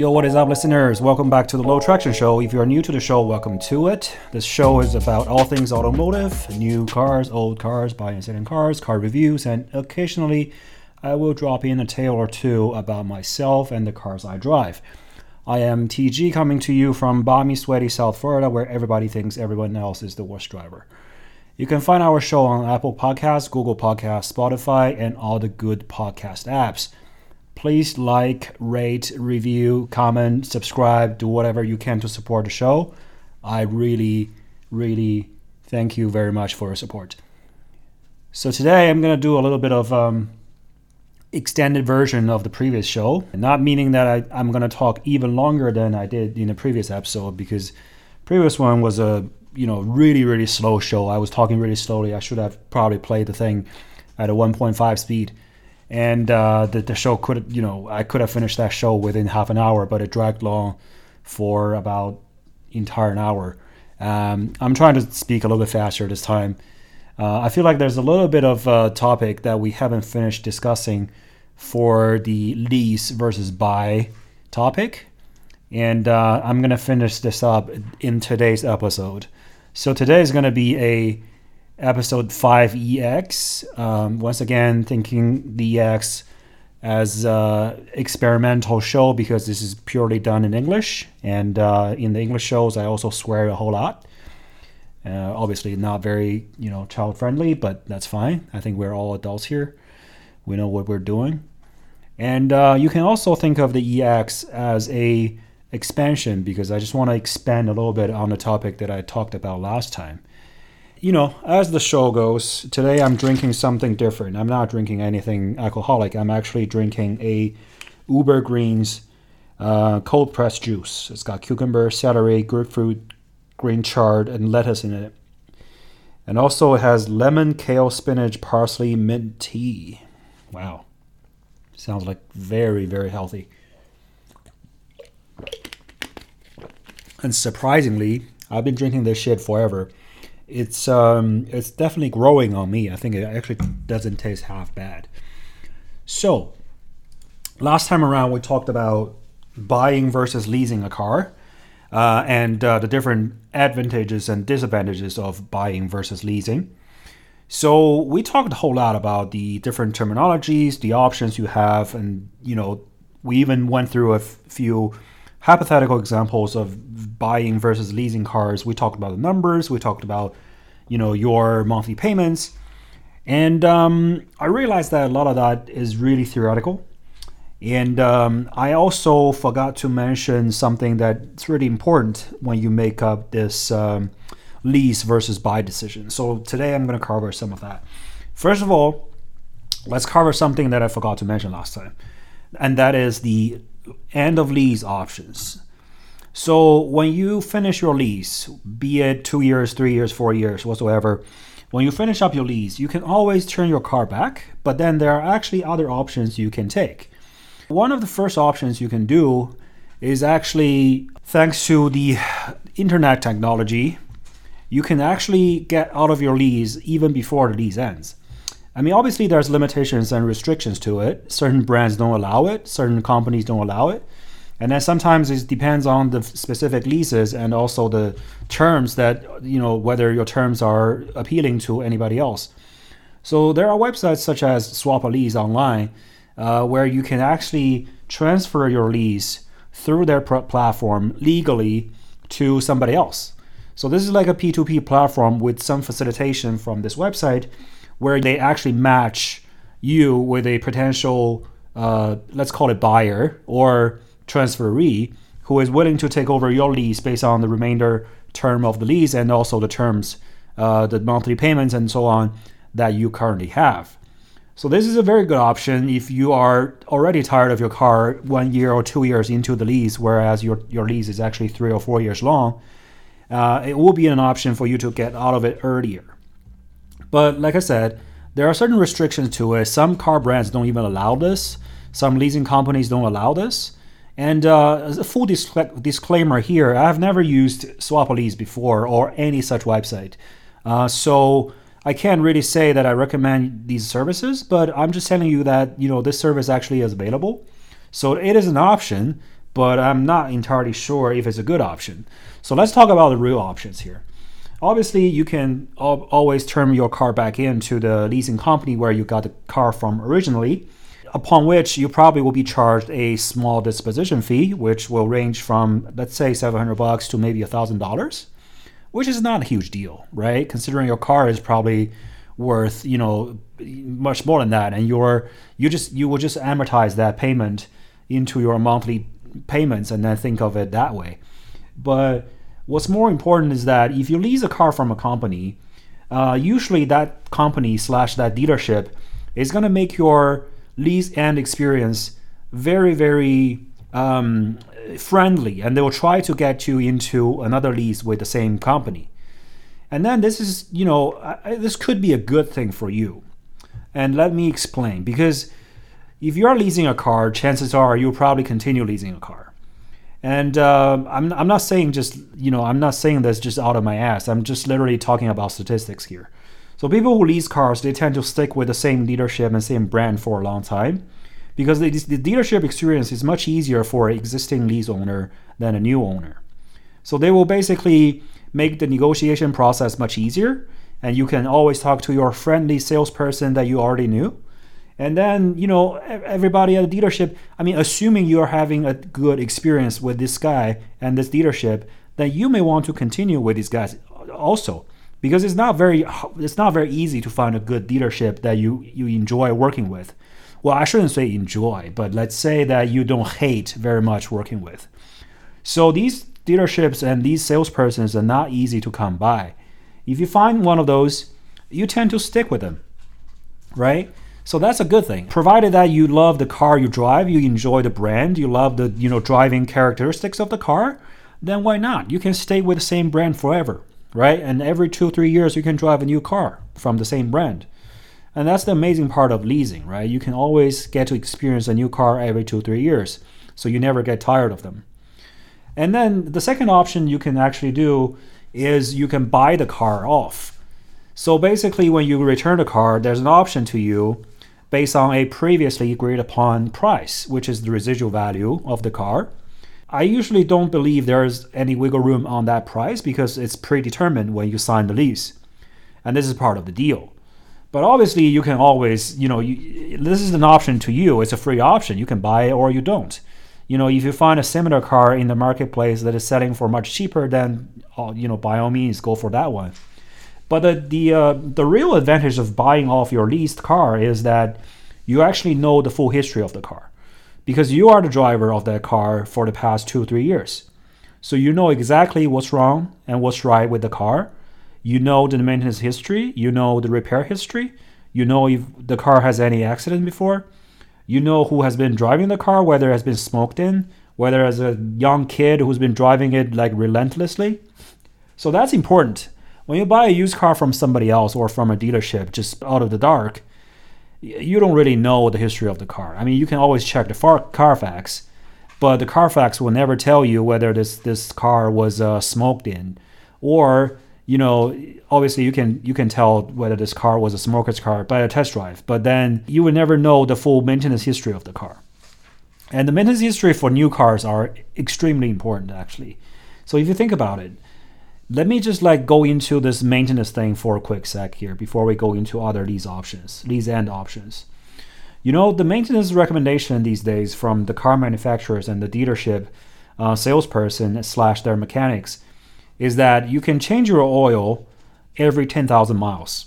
Yo, what is up, listeners? Welcome back to the Low Traction Show. If you are new to the show, welcome to it. This show is about all things automotive new cars, old cars, buying and selling cars, car reviews, and occasionally I will drop in a tale or two about myself and the cars I drive. I am TG coming to you from balmy, sweaty South Florida, where everybody thinks everyone else is the worst driver. You can find our show on Apple Podcasts, Google Podcasts, Spotify, and all the good podcast apps please like, rate, review, comment, subscribe, do whatever you can to support the show. I really, really thank you very much for your support. So today I'm going to do a little bit of um, extended version of the previous show, not meaning that I, I'm going to talk even longer than I did in the previous episode because previous one was a you know really really slow show. I was talking really slowly. I should have probably played the thing at a 1.5 speed and uh, the, the show could you know I could have finished that show within half an hour, but it dragged long for about entire an hour. Um, I'm trying to speak a little bit faster this time. Uh, I feel like there's a little bit of a topic that we haven't finished discussing for the lease versus buy topic, and uh, I'm gonna finish this up in today's episode. So today is gonna be a episode 5EX. Um, once again, thinking the EX as experimental show because this is purely done in English. And uh, in the English shows, I also swear a whole lot. Uh, obviously, not very you know child friendly, but that's fine. I think we're all adults here. We know what we're doing. And uh, you can also think of the EX as a expansion because I just want to expand a little bit on the topic that I talked about last time you know, as the show goes, today I'm drinking something different. I'm not drinking anything alcoholic. I'm actually drinking a Uber Greens uh, cold pressed juice. It's got cucumber, celery, grapefruit, green chard, and lettuce in it. And also it has lemon, kale, spinach, parsley, mint tea. Wow. Sounds like very, very healthy. And surprisingly, I've been drinking this shit forever it's um, it's definitely growing on me. I think it actually doesn't taste half bad. So, last time around we talked about buying versus leasing a car, uh, and uh, the different advantages and disadvantages of buying versus leasing. So we talked a whole lot about the different terminologies, the options you have, and you know we even went through a f- few hypothetical examples of buying versus leasing cars. We talked about the numbers. We talked about, you know, your monthly payments, and um, I realized that a lot of that is really theoretical. And um, I also forgot to mention something that's really important when you make up this um, lease versus buy decision. So today I'm going to cover some of that. First of all, let's cover something that I forgot to mention last time, and that is the end of lease options. So when you finish your lease, be it two years, three years, four years, whatsoever, when you finish up your lease, you can always turn your car back, but then there are actually other options you can take. One of the first options you can do is actually thanks to the internet technology, you can actually get out of your lease even before the lease ends. I mean, obviously, there's limitations and restrictions to it. Certain brands don't allow it, certain companies don't allow it. And then sometimes it depends on the specific leases and also the terms that, you know, whether your terms are appealing to anybody else. So there are websites such as Swap a Lease Online uh, where you can actually transfer your lease through their pr- platform legally to somebody else. So this is like a P2P platform with some facilitation from this website where they actually match you with a potential, uh, let's call it buyer or transferee who is willing to take over your lease based on the remainder term of the lease and also the terms, uh, the monthly payments and so on that you currently have. So this is a very good option if you are already tired of your car one year or two years into the lease, whereas your, your lease is actually three or four years long. Uh, it will be an option for you to get out of it earlier. But like I said, there are certain restrictions to it. Some car brands don't even allow this. Some leasing companies don't allow this. And uh, a full disclaimer here, I have never used Swapalease before or any such website. Uh, so I can't really say that I recommend these services, but I'm just telling you that you know this service actually is available. So it is an option, but I'm not entirely sure if it's a good option. So let's talk about the real options here. Obviously, you can al- always turn your car back into the leasing company where you got the car from originally, upon which you probably will be charged a small disposition fee, which will range from let's say 700 bucks to maybe $1,000, which is not a huge deal, right? Considering your car is probably worth, you know, much more than that and you're you just you will just amortize that payment into your monthly payments and then think of it that way. But what's more important is that if you lease a car from a company, uh, usually that company slash that dealership is going to make your lease and experience very very um, friendly, and they will try to get you into another lease with the same company. And then this is, you know, I, this could be a good thing for you. And let me explain because if you are leasing a car, chances are you'll probably continue leasing a car. And uh, I'm, I'm not saying just, you know, I'm not saying this just out of my ass. I'm just literally talking about statistics here. So people who lease cars, they tend to stick with the same dealership and same brand for a long time because the dealership experience is much easier for an existing lease owner than a new owner. So they will basically make the negotiation process much easier and you can always talk to your friendly salesperson that you already knew and then you know everybody at the dealership i mean assuming you're having a good experience with this guy and this dealership then you may want to continue with these guys also. Because it's not very it's not very easy to find a good dealership that you you enjoy working with. Well i shouldn't say enjoy but let's say that you don't hate very much working with. So these dealerships and these salespersons are not easy to come by. If you find one of those, you tend to stick with them, right? So that's a good thing. Provided that you love the car you drive, you enjoy the brand, you love the you know driving characteristics of the car, then why not? You can stay with the same brand forever, right? And every two three years you can drive a new car from the same brand. And that's the amazing part of leasing, right? You can always get to experience a new car every two three years, so you never get tired of them. And then the second option you can actually do is you can buy the car off. So basically, when you return the car, there's an option to you based on a previously agreed upon price, which is the residual value of the car. I usually don't believe there's any wiggle room on that price because it's predetermined when you sign the lease. And this is part of the deal. But obviously, you can always, you know, you, this is an option to you. It's a free option. You can buy it or you don't you know, if you find a similar car in the marketplace that is selling for much cheaper, then uh, you know, by all means, go for that one. But the the uh, the real advantage of buying off your leased car is that you actually know the full history of the car, because you are the driver of that car for the past two three years, so you know exactly what's wrong and what's right with the car. You know the maintenance history. You know the repair history. You know if the car has any accident before you know who has been driving the car, whether it has been smoked in, whether as a young kid who's been driving it like relentlessly. So that's important. When you buy a used car from somebody else or from a dealership just out of the dark, you don't really know the history of the car. I mean, you can always check the car Carfax, but the Carfax will never tell you whether this this car was uh, smoked in, or you know, obviously you can you can tell whether this car was a smoker's car by a test drive, but then you will never know the full maintenance history of the car. And the maintenance history for new cars are extremely important actually. So if you think about it, let me just like go into this maintenance thing for a quick sec here before we go into other lease options, lease end options. You know, the maintenance recommendation these days from the car manufacturers and the dealership uh, salesperson slash their mechanics is that you can change your oil every 10,000 miles.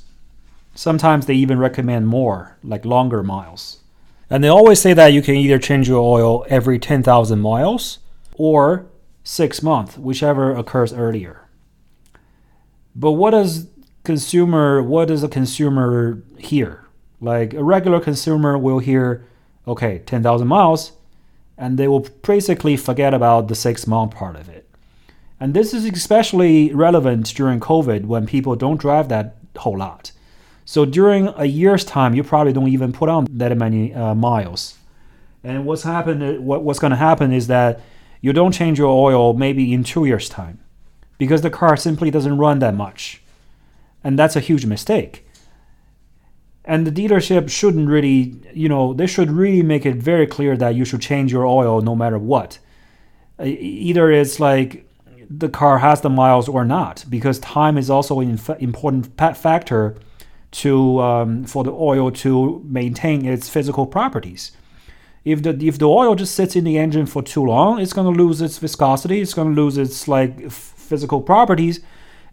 Sometimes they even recommend more, like longer miles. And they always say that you can either change your oil every 10,000 miles or six months, whichever occurs earlier. But what does consumer what does a consumer hear? Like a regular consumer will hear, okay, 10,000 miles, and they will basically forget about the six month part of it. And this is especially relevant during COVID when people don't drive that whole lot. So during a year's time, you probably don't even put on that many uh, miles. And what's happened? What, what's going to happen is that you don't change your oil maybe in two years' time, because the car simply doesn't run that much, and that's a huge mistake. And the dealership shouldn't really, you know, they should really make it very clear that you should change your oil no matter what Either it's like the car has the miles or not, because time is also an important factor to um, for the oil to maintain its physical properties. If the if the oil just sits in the engine for too long, it's going to lose its viscosity. It's going to lose its like physical properties.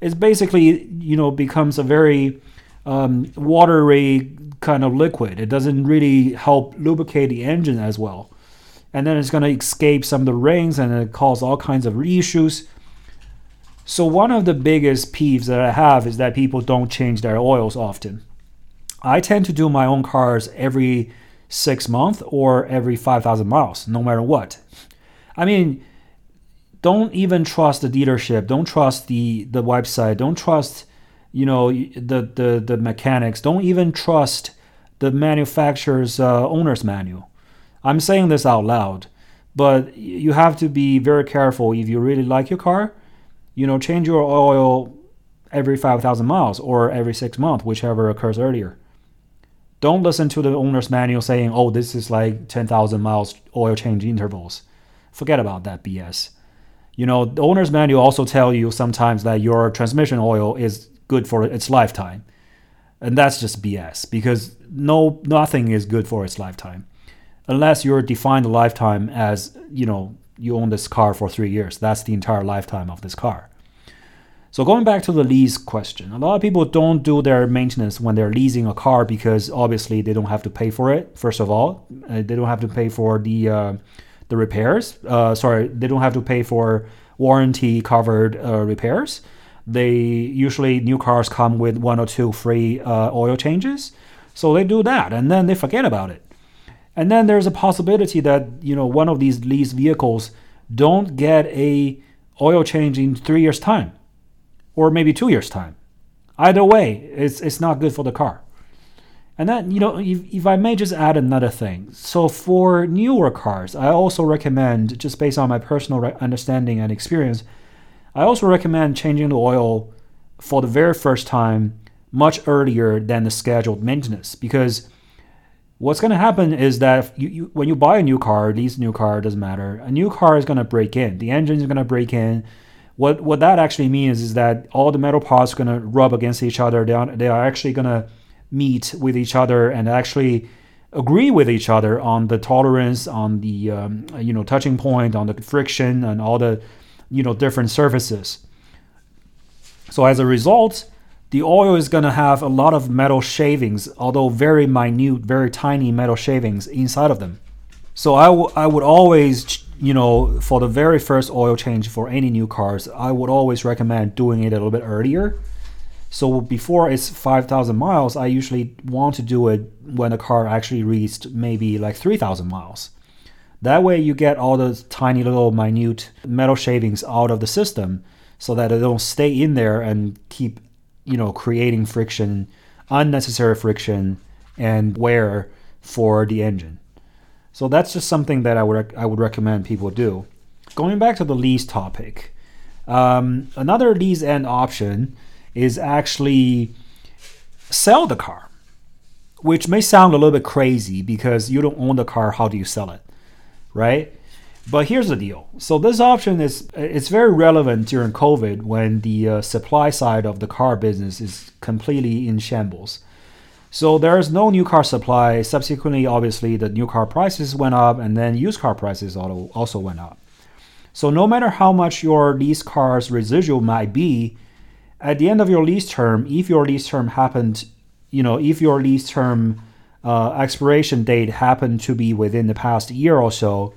It basically you know becomes a very um, watery kind of liquid. It doesn't really help lubricate the engine as well. And then it's going to escape some of the rings and it cause all kinds of issues. So one of the biggest peeves that I have is that people don't change their oils often. I tend to do my own cars every six months or every 5,000 miles, no matter what. I mean, don't even trust the dealership. Don't trust the, the website. Don't trust, you know, the, the, the mechanics. Don't even trust the manufacturer's uh, owner's manual. I'm saying this out loud, but you have to be very careful if you really like your car you know, change your oil every 5,000 miles or every six months, whichever occurs earlier. Don't listen to the owner's manual saying, oh, this is like 10,000 miles oil change intervals. Forget about that BS. You know, the owner's manual also tell you sometimes that your transmission oil is good for its lifetime. And that's just BS because no nothing is good for its lifetime. Unless you're defined lifetime as, you know, you own this car for three years. That's the entire lifetime of this car. So going back to the lease question, a lot of people don't do their maintenance when they're leasing a car because obviously they don't have to pay for it. First of all, uh, they don't have to pay for the uh, the repairs. Uh, sorry, they don't have to pay for warranty covered uh, repairs. They usually new cars come with one or two free uh, oil changes, so they do that and then they forget about it. And then there's a possibility that you know one of these leased vehicles don't get a oil change in three years' time, or maybe two years' time. Either way, it's it's not good for the car. And then you know, if, if I may just add another thing, so for newer cars, I also recommend, just based on my personal understanding and experience, I also recommend changing the oil for the very first time much earlier than the scheduled maintenance because what's going to happen is that you, you, when you buy a new car, lease a new car, doesn't matter. A new car is going to break in. The engine is going to break in. What what that actually means is that all the metal parts are going to rub against each other. They are, they are actually going to meet with each other and actually agree with each other on the tolerance, on the um, you know touching point, on the friction, and all the you know different surfaces. So as a result, the oil is going to have a lot of metal shavings, although very minute, very tiny metal shavings inside of them. So I, w- I would always, you know, for the very first oil change for any new cars, I would always recommend doing it a little bit earlier. So before it's 5,000 miles, I usually want to do it when the car actually reached maybe like 3,000 miles. That way you get all the tiny little minute metal shavings out of the system so that it don't stay in there and keep you know, creating friction, unnecessary friction, and wear for the engine. So that's just something that I would I would recommend people do. Going back to the lease topic, um, another lease end option is actually sell the car, which may sound a little bit crazy because you don't own the car. How do you sell it, right? But here's the deal. So this option is it's very relevant during COVID when the uh, supply side of the car business is completely in shambles. So there is no new car supply. Subsequently, obviously, the new car prices went up, and then used car prices also went up. So no matter how much your lease car's residual might be, at the end of your lease term, if your lease term happened, you know, if your lease term uh, expiration date happened to be within the past year or so,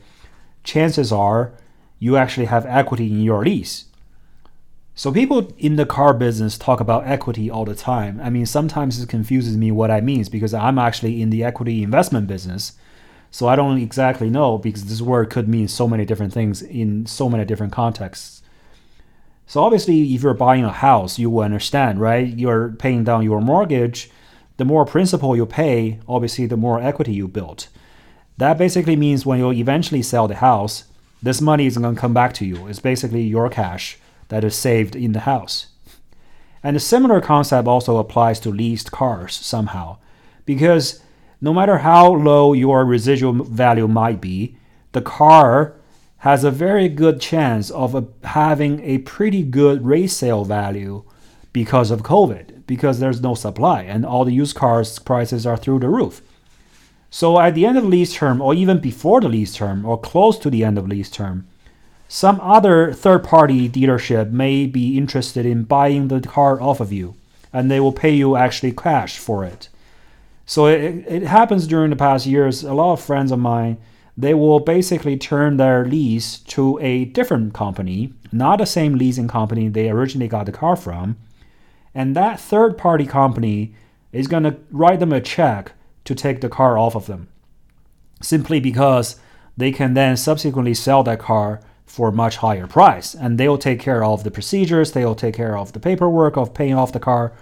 chances are you actually have equity in your lease. So people in the car business talk about equity all the time. I mean, sometimes it confuses me what I means because I'm actually in the equity investment business. So I don't exactly know because this word could mean so many different things in so many different contexts. So obviously, if you're buying a house, you will understand, right? You're paying down your mortgage. The more principal you pay, obviously, the more equity you build. That basically means when you eventually sell the house, this money is going to come back to you. It's basically your cash that is saved in the house. And a similar concept also applies to leased cars somehow, because no matter how low your residual value might be, the car has a very good chance of a, having a pretty good resale value because of COVID, because there's no supply and all the used cars prices are through the roof. So at the end of the lease term, or even before the lease term, or close to the end of lease term, some other third party dealership may be interested in buying the car off of you, and they will pay you actually cash for it. So it, it happens during the past years. A lot of friends of mine, they will basically turn their lease to a different company, not the same leasing company they originally got the car from. And that third party company is going to write them a check to take the car off of them simply because they can then subsequently sell that car for a much higher price. And they'll take care of the procedures, they'll take care of the paperwork of paying off the car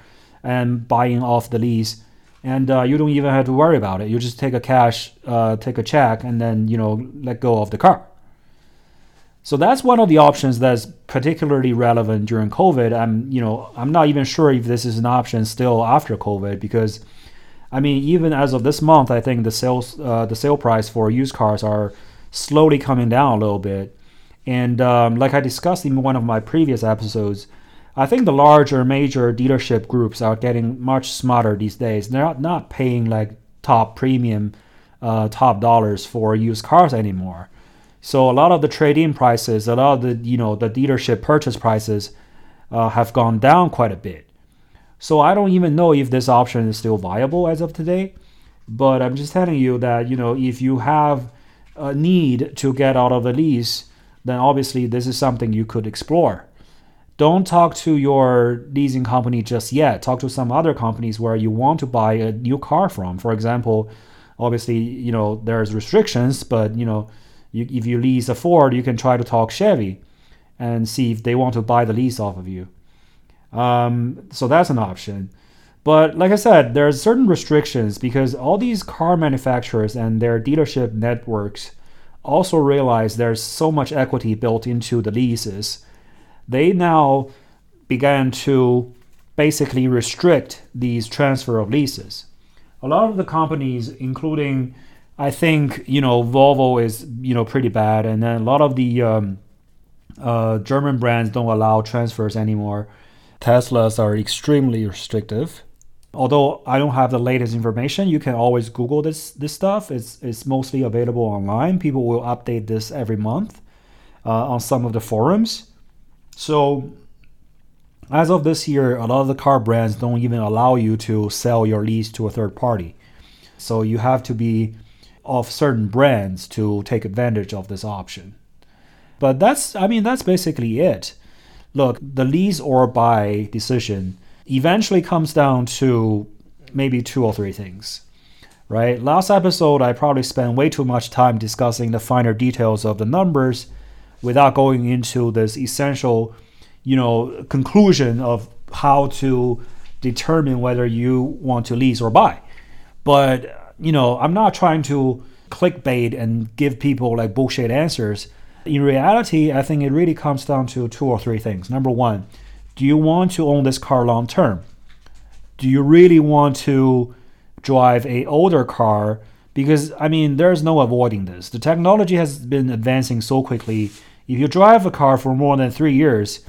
and buying off the lease. And uh, you don't even have to worry about it. You just take a cash, uh, take a check, and then you know let go of the car. So that's one of the options that's particularly relevant during COVID. I'm, you know, I'm not even sure if this is an option still after COVID because, I mean, even as of this month, I think the sales, uh, the sale price for used cars are slowly coming down a little bit. And um, like I discussed in one of my previous episodes, I think the larger major dealership groups are getting much smarter these days. They're not, not paying like top premium, uh, top dollars for used cars anymore. So a lot of the trade-in prices, a lot of the you know the dealership purchase prices, uh, have gone down quite a bit. So I don't even know if this option is still viable as of today. But I'm just telling you that you know if you have a need to get out of the lease then obviously this is something you could explore. Don't talk to your leasing company just yet. Talk to some other companies where you want to buy a new car from. For example, obviously, you know, there's restrictions, but you know, you, if you lease a Ford, you can try to talk Chevy and see if they want to buy the lease off of you. Um, so that's an option. But like I said, there's certain restrictions because all these car manufacturers and their dealership networks also realize there's so much equity built into the leases, they now began to basically restrict these transfer of leases. A lot of the companies, including I think you know Volvo is you know pretty bad, and then a lot of the um, uh, German brands don't allow transfers anymore. Teslas are extremely restrictive although I don't have the latest information, you can always Google this this stuff. It's it's mostly available online. People will update this every month uh, on some of the forums. So as of this year, a lot of the car brands don't even allow you to sell your lease to a third party. So you have to be of certain brands to take advantage of this option. But that's I mean that's basically it. Look, the lease or buy decision eventually comes down to maybe two or three things. Right? Last episode, I probably spent way too much time discussing the finer details of the numbers without going into this essential, you know, conclusion of how to determine whether you want to lease or buy. But, you know, I'm not trying to clickbait and give people like bullshit answers. In reality, I think it really comes down to two or three things. Number one, do you want to own this car long term? Do you really want to drive a older car? Because I mean, there's no avoiding this. The technology has been advancing so quickly. If you drive a car for more than three years,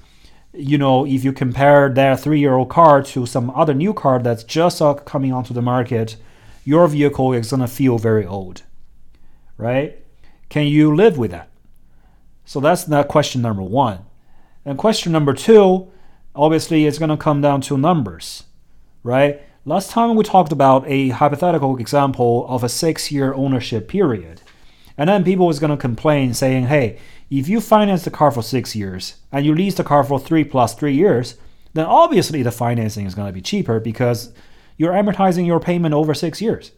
you know, if you compare that three-year-old car to some other new car that's just coming onto the market, your vehicle is gonna feel very old, right? Can you live with that? So that's not question number one. And question number two obviously it's going to come down to numbers, right? Last time we talked about a hypothetical example of a six year ownership period. And then people was going to complain saying, hey, if you finance the car for six years and you lease the car for three plus three years, then obviously the financing is going to be cheaper because you're amortizing your payment over six years.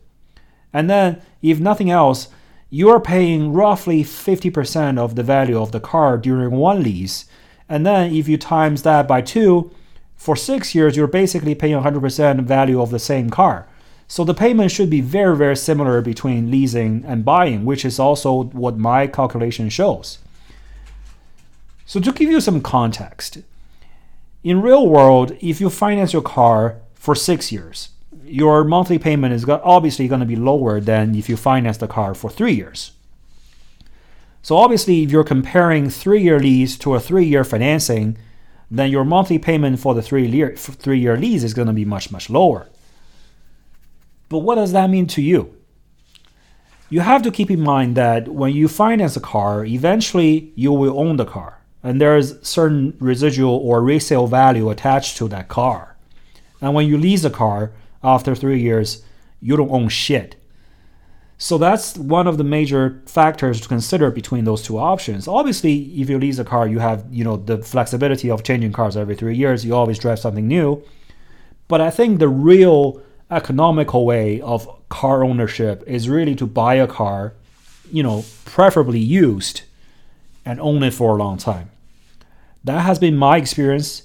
And then, if nothing else, you're paying roughly 50% of the value of the car during one lease and then if you times that by two, for six years, you're basically paying 100% value of the same car. So the payment should be very, very similar between leasing and buying, which is also what my calculation shows. So to give you some context, in real world, if you finance your car for six years, your monthly payment is obviously going to be lower than if you finance the car for three years. So obviously, if you're comparing three-year lease to a three-year financing, then your monthly payment for the three-year three-year lease is going to be much much lower. But what does that mean to you? You have to keep in mind that when you finance a car, eventually you will own the car, and there's certain residual or resale value attached to that car. And when you lease a car after three years, you don't own shit. So that's one of the major factors to consider between those two options. Obviously, if you lease a car, you have you know the flexibility of changing cars every three years. You always drive something new. But I think the real economical way of car ownership is really to buy a car, you know, preferably used, and own it for a long time. That has been my experience.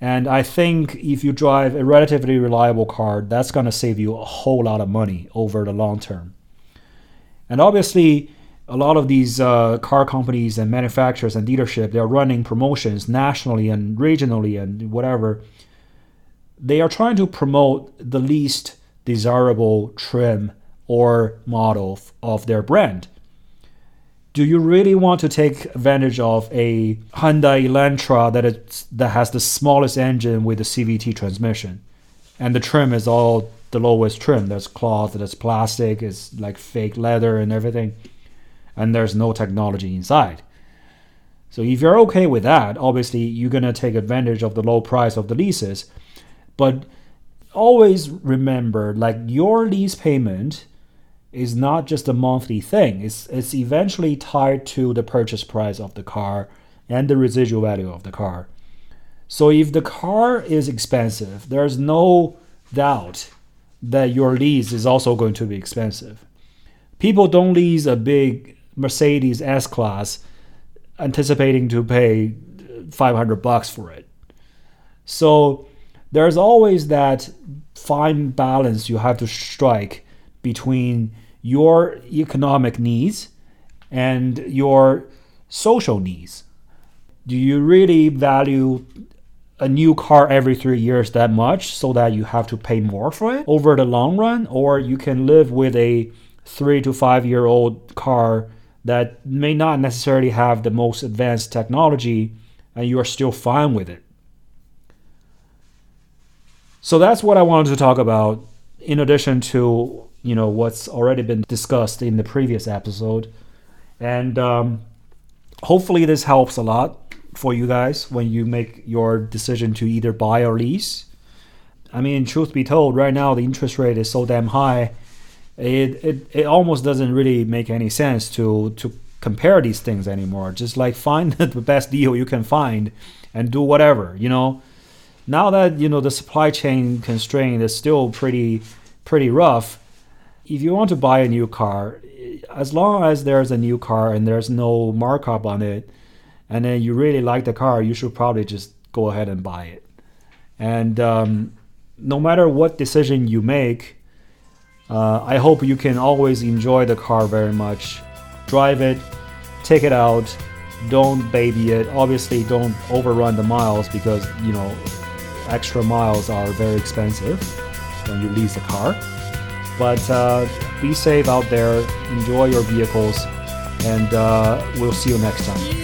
And I think if you drive a relatively reliable car, that's going to save you a whole lot of money over the long term. And obviously, a lot of these uh, car companies and manufacturers and dealership, they're running promotions nationally and regionally and whatever. They are trying to promote the least desirable trim or model of their brand. Do you really want to take advantage of a Hyundai Elantra that is, that has the smallest engine with a CVT transmission, and the trim is all the lowest trim. There's cloth, there's plastic, it's like fake leather and everything, and there's no technology inside. So if you're okay with that, obviously you're gonna take advantage of the low price of the leases, but always remember like your lease payment is not just a monthly thing. It's it's eventually tied to the purchase price of the car and the residual value of the car. So if the car is expensive, there's no doubt that your lease is also going to be expensive. People don't lease a big Mercedes S class anticipating to pay 500 bucks for it. So there's always that fine balance you have to strike between your economic needs and your social needs. Do you really value a new car every three years that much so that you have to pay more for it over the long run, or you can live with a three to five year old car that may not necessarily have the most advanced technology and you are still fine with it. So that's what I wanted to talk about in addition to, you know, what's already been discussed in the previous episode. And um, hopefully this helps a lot for you guys when you make your decision to either buy or lease. I mean, truth be told, right now the interest rate is so damn high, it, it, it almost doesn't really make any sense to, to compare these things anymore. Just like find the best deal you can find and do whatever, you know. Now that, you know, the supply chain constraint is still pretty pretty rough, if you want to buy a new car, as long as there's a new car and there's no markup on it, and then you really like the car, you should probably just go ahead and buy it. And um, no matter what decision you make, uh, I hope you can always enjoy the car very much. Drive it, take it out, don't baby it. Obviously, don't overrun the miles because you know extra miles are very expensive when you lease a car. But uh, be safe out there, enjoy your vehicles, and uh, we'll see you next time.